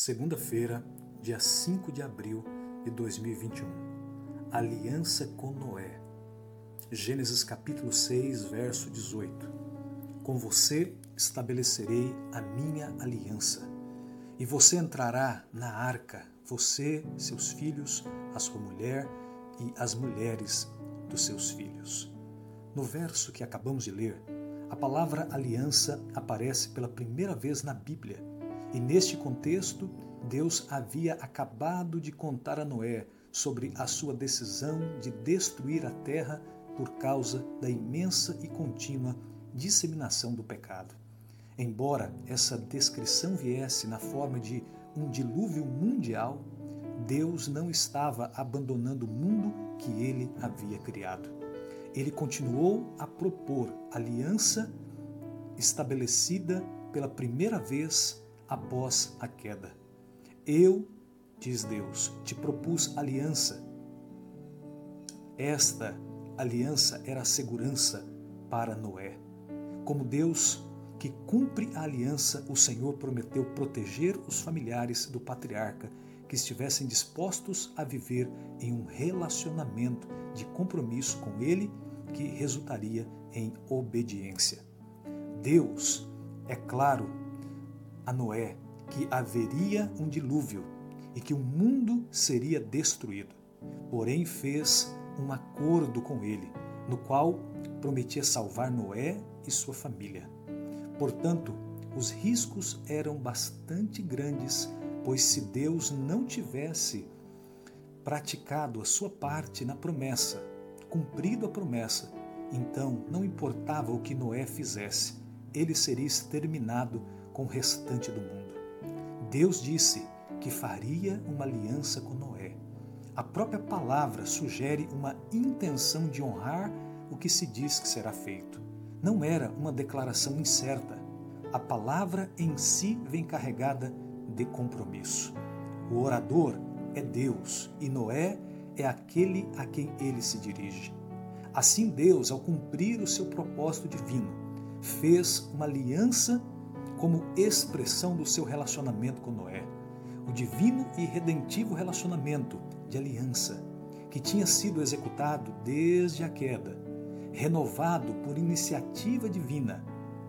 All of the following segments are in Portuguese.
Segunda-feira, dia 5 de abril de 2021. Aliança com Noé. Gênesis capítulo 6, verso 18. Com você estabelecerei a minha aliança, e você entrará na arca, você, seus filhos, a sua mulher e as mulheres dos seus filhos. No verso que acabamos de ler, a palavra aliança aparece pela primeira vez na Bíblia e neste contexto, Deus havia acabado de contar a Noé sobre a sua decisão de destruir a terra por causa da imensa e contínua disseminação do pecado. Embora essa descrição viesse na forma de um dilúvio mundial, Deus não estava abandonando o mundo que ele havia criado. Ele continuou a propor aliança estabelecida pela primeira vez após a queda. Eu, diz Deus, te propus aliança. Esta aliança era a segurança para Noé. Como Deus que cumpre a aliança, o Senhor prometeu proteger os familiares do patriarca que estivessem dispostos a viver em um relacionamento de compromisso com ele que resultaria em obediência. Deus, é claro, a Noé que haveria um dilúvio e que o mundo seria destruído. Porém, fez um acordo com ele, no qual prometia salvar Noé e sua família. Portanto, os riscos eram bastante grandes, pois se Deus não tivesse praticado a sua parte na promessa, cumprido a promessa, então não importava o que Noé fizesse, ele seria exterminado com o restante do mundo. Deus disse que faria uma aliança com Noé. A própria palavra sugere uma intenção de honrar o que se diz que será feito. Não era uma declaração incerta. A palavra em si vem carregada de compromisso. O orador é Deus e Noé é aquele a quem ele se dirige. Assim, Deus, ao cumprir o seu propósito divino, fez uma aliança como expressão do seu relacionamento com Noé, o divino e redentivo relacionamento de aliança que tinha sido executado desde a queda, renovado por iniciativa divina.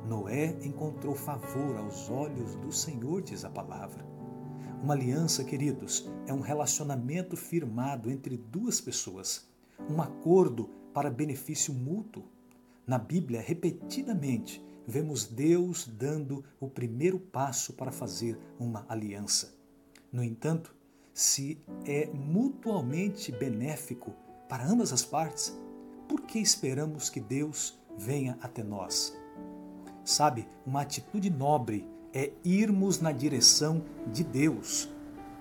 Noé encontrou favor aos olhos do Senhor, diz a palavra. Uma aliança, queridos, é um relacionamento firmado entre duas pessoas, um acordo para benefício mútuo. Na Bíblia, repetidamente, vemos Deus dando o primeiro passo para fazer uma aliança. No entanto, se é mutualmente benéfico para ambas as partes, por que esperamos que Deus venha até nós? Sabe, uma atitude nobre é irmos na direção de Deus.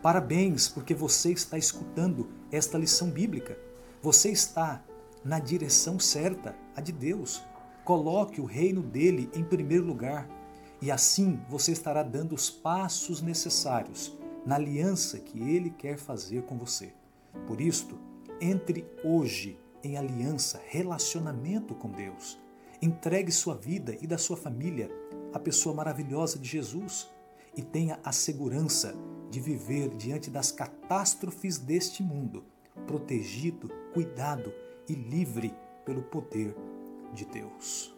Parabéns, porque você está escutando esta lição bíblica. Você está na direção certa, a de Deus. Coloque o reino dele em primeiro lugar e assim você estará dando os passos necessários na aliança que ele quer fazer com você. Por isto, entre hoje em aliança, relacionamento com Deus. Entregue sua vida e da sua família à pessoa maravilhosa de Jesus e tenha a segurança de viver diante das catástrofes deste mundo, protegido, cuidado e livre pelo poder de Deus.